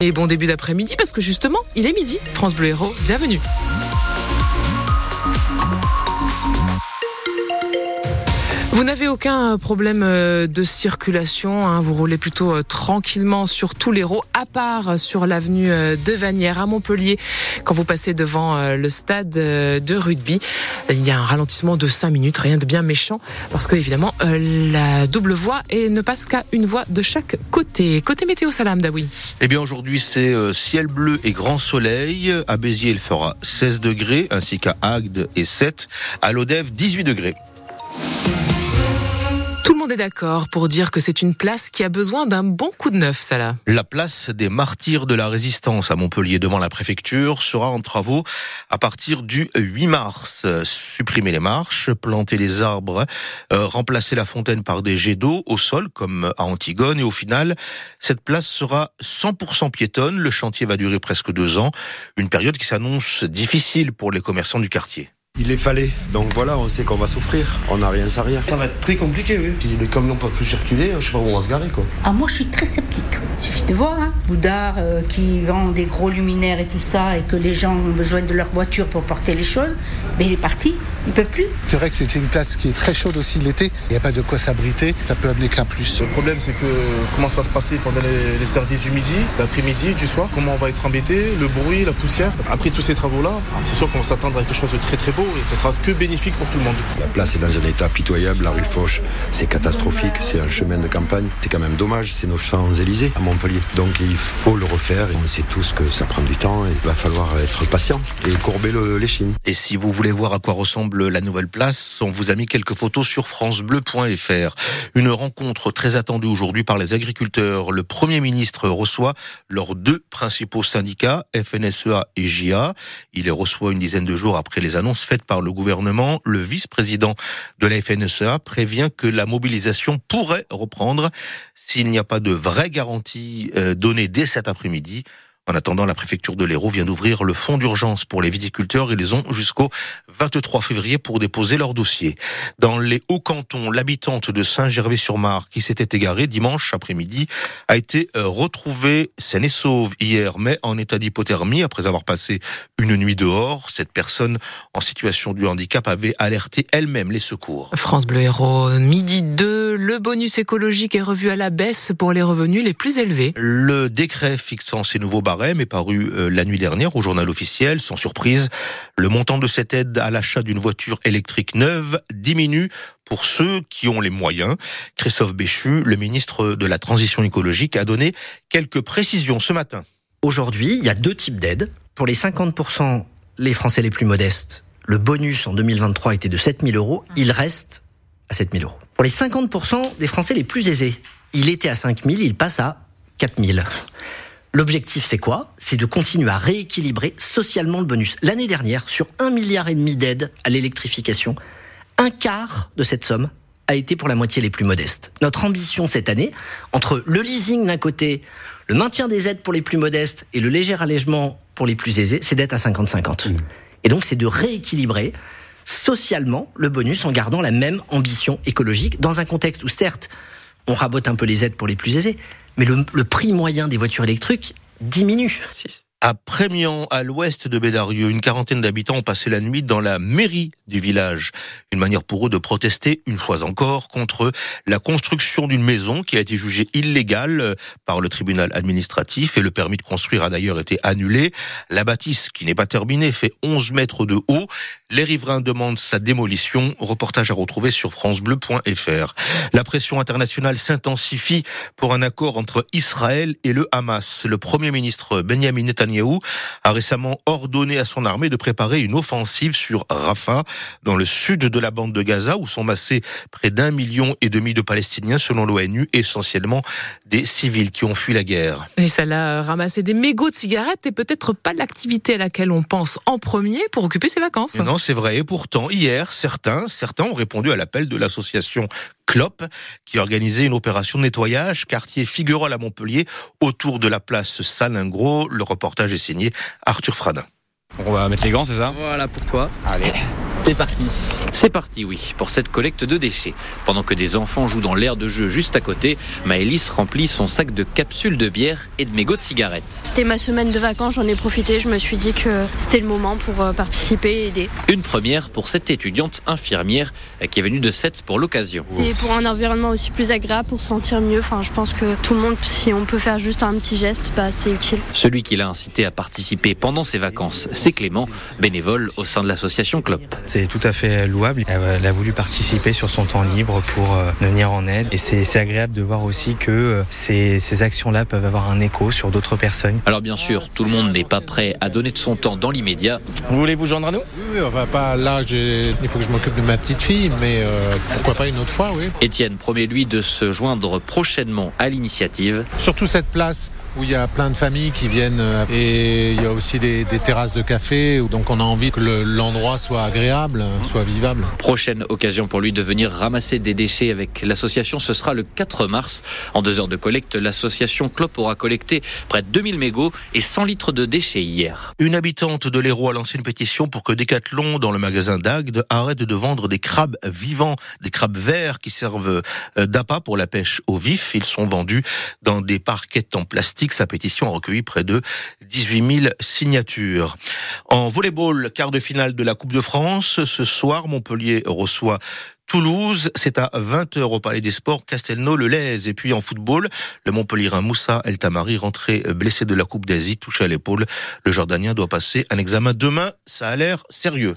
Et bon début d'après-midi parce que justement, il est midi. France Bleu Héros, bienvenue. Vous n'avez aucun problème euh, de circulation, hein, vous roulez plutôt euh, tranquillement sur tous les roues, à part sur l'avenue euh, de Vanière à Montpellier, quand vous passez devant le stade de rugby. Il y a un ralentissement de 5 minutes, rien de bien méchant, parce que évidemment la double voie et ne passe qu'à une voie de chaque côté. Côté météo, Salam Daoui. Eh bien aujourd'hui c'est ciel bleu et grand soleil. À Béziers il fera 16 degrés, ainsi qu'à Agde et 7. À Lodève 18 degrés. Tout le monde est d'accord pour dire que c'est une place qui a besoin d'un bon coup de neuf, Salah. La place des martyrs de la résistance à Montpellier devant la préfecture sera en travaux à partir du 8 mars. Supprimer les marches, planter les arbres, euh, remplacer la fontaine par des jets d'eau au sol comme à Antigone et au final, cette place sera 100% piétonne. Le chantier va durer presque deux ans, une période qui s'annonce difficile pour les commerçants du quartier. Il les fallait. Donc voilà, on sait qu'on va souffrir. On n'a rien sans rien. Ça va être très compliqué, oui. Si les camions peuvent plus circuler, je sais pas où on va se garer, quoi. Ah, moi, je suis très sceptique. Il suffit de voir, hein. Boudard euh, qui vend des gros luminaires et tout ça, et que les gens ont besoin de leur voiture pour porter les choses, mais il est parti. Il peut plus. C'est vrai que c'était une place qui est très chaude aussi l'été. Il n'y a pas de quoi s'abriter. Ça peut amener qu'un plus. Le problème, c'est que comment ça va se passer pendant les, services du midi, l'après-midi, du soir? Comment on va être embêté? Le bruit, la poussière? Après tous ces travaux-là, c'est sûr qu'on va s'attendre à quelque chose de très très beau et ça sera que bénéfique pour tout le monde. La place est dans un état pitoyable. La rue Foch, c'est catastrophique. C'est un chemin de campagne. C'est quand même dommage. C'est nos Champs-Élysées à Montpellier. Donc il faut le refaire. Et on sait tous que ça prend du temps. Et il va falloir être patient et courber l'échine. Et si vous voulez voir à quoi ressemble la nouvelle place, on vous a mis quelques photos sur francebleu.fr. Une rencontre très attendue aujourd'hui par les agriculteurs. Le Premier ministre reçoit leurs deux principaux syndicats, FNSEA et JA. Il les reçoit une dizaine de jours après les annonces faites par le gouvernement. Le vice-président de la FNSEA prévient que la mobilisation pourrait reprendre s'il n'y a pas de vraie garantie euh, donnée dès cet après-midi. En attendant, la préfecture de l'Hérault vient d'ouvrir le fonds d'urgence pour les viticulteurs. Ils ont jusqu'au 23 février pour déposer leur dossier. Dans les Hauts-Cantons, l'habitante de Saint-Gervais-sur-Mar, qui s'était égarée dimanche après-midi, a été euh, retrouvée saine et sauve hier, mais en état d'hypothermie après avoir passé une nuit dehors. Cette personne en situation de handicap avait alerté elle-même les secours. France Bleu Héros, midi 2, le bonus écologique est revu à la baisse pour les revenus les plus élevés. Le décret fixant ces nouveaux est paru euh, la nuit dernière au journal officiel. Sans surprise, le montant de cette aide à l'achat d'une voiture électrique neuve diminue pour ceux qui ont les moyens. Christophe Béchu, le ministre de la Transition écologique, a donné quelques précisions ce matin. Aujourd'hui, il y a deux types d'aides. Pour les 50%, les Français les plus modestes, le bonus en 2023 était de 7 000 euros. Il reste à 7 000 euros. Pour les 50% des Français les plus aisés, il était à 5 000, il passe à 4 000. L'objectif, c'est quoi? C'est de continuer à rééquilibrer socialement le bonus. L'année dernière, sur un milliard et demi d'aides à l'électrification, un quart de cette somme a été pour la moitié les plus modestes. Notre ambition cette année, entre le leasing d'un côté, le maintien des aides pour les plus modestes et le léger allègement pour les plus aisés, c'est d'être à 50-50. Mmh. Et donc, c'est de rééquilibrer socialement le bonus en gardant la même ambition écologique dans un contexte où, certes, on rabote un peu les aides pour les plus aisés, mais le, prix moyen des voitures électriques diminue. À Prémian, à l'ouest de Bédarieux, une quarantaine d'habitants ont passé la nuit dans la mairie du village. Une manière pour eux de protester, une fois encore, contre la construction d'une maison qui a été jugée illégale par le tribunal administratif et le permis de construire a d'ailleurs été annulé. La bâtisse, qui n'est pas terminée, fait 11 mètres de haut. Les riverains demandent sa démolition. Reportage à retrouver sur francebleu.fr. La pression internationale s'intensifie pour un accord entre Israël et le Hamas. Le premier ministre Benjamin Netanyahu Netanyahou a récemment ordonné à son armée de préparer une offensive sur Rafah, dans le sud de la bande de Gaza, où sont massés près d'un million et demi de Palestiniens, selon l'ONU, essentiellement des civils qui ont fui la guerre. Et ça l'a ramassé des mégots de cigarettes et peut-être pas l'activité à laquelle on pense en premier pour occuper ses vacances. non, c'est vrai. Et pourtant, hier, certains, certains ont répondu à l'appel de l'association CLOP, qui organisait une opération de nettoyage quartier Figuerolles à Montpellier autour de la place Salingro. Le reportage est signé Arthur Fradin. On va mettre les gants, c'est ça? Voilà pour toi. Allez. C'est parti. C'est parti, oui, pour cette collecte de déchets. Pendant que des enfants jouent dans l'air de jeu juste à côté, Maëlys remplit son sac de capsules de bière et de mégots de cigarettes. C'était ma semaine de vacances, j'en ai profité. Je me suis dit que c'était le moment pour euh, participer et aider. Une première pour cette étudiante infirmière qui est venue de Sète pour l'occasion. C'est pour un environnement aussi plus agréable, pour se sentir mieux. Enfin, je pense que tout le monde, si on peut faire juste un petit geste, bah, c'est utile. Celui qui l'a incité à participer pendant ses vacances, c'est Clément, bénévole au sein de l'association CLOP. C'est tout à fait louable. Elle a voulu participer sur son temps libre pour euh, venir en aide. Et c'est agréable de voir aussi que euh, ces, ces actions-là peuvent avoir un écho sur d'autres personnes. Alors bien sûr, tout le monde n'est pas prêt à donner de son temps dans l'immédiat. Vous voulez vous joindre à nous? Oui, on va pas là, il faut que je m'occupe de ma petite fille, mais euh, pourquoi pas une autre fois, oui. Étienne promet lui de se joindre prochainement à l'initiative. Surtout cette place où il y a plein de familles qui viennent et il y a aussi des, des terrasses de café, donc on a envie que l'endroit soit agréable, soit vivable. Prochaine occasion pour lui de venir ramasser des déchets avec l'association, ce sera le 4 mars. En deux heures de collecte, l'association Clop aura collecté près de 2000 mégots et 100 litres de déchets hier. Une habitante de l'Hérault a lancé une pétition pour que Decathlon, dans le magasin d'Agde, arrête de vendre des crabes vivants, des crabes verts qui servent euh, d'appât pour la pêche au vif. Ils sont vendus dans des parquettes en plastique. Sa pétition a recueilli près de 18 000 signatures. En volleyball, quart de finale de la Coupe de France, ce soir, Montpellier reçoit Toulouse, c'est à 20h au Palais des Sports, Castelnau-le-Lez. Et puis en football, le Montpellierin Moussa El Tamari, rentré blessé de la Coupe d'Asie, touché à l'épaule. Le Jordanien doit passer un examen demain. Ça a l'air sérieux.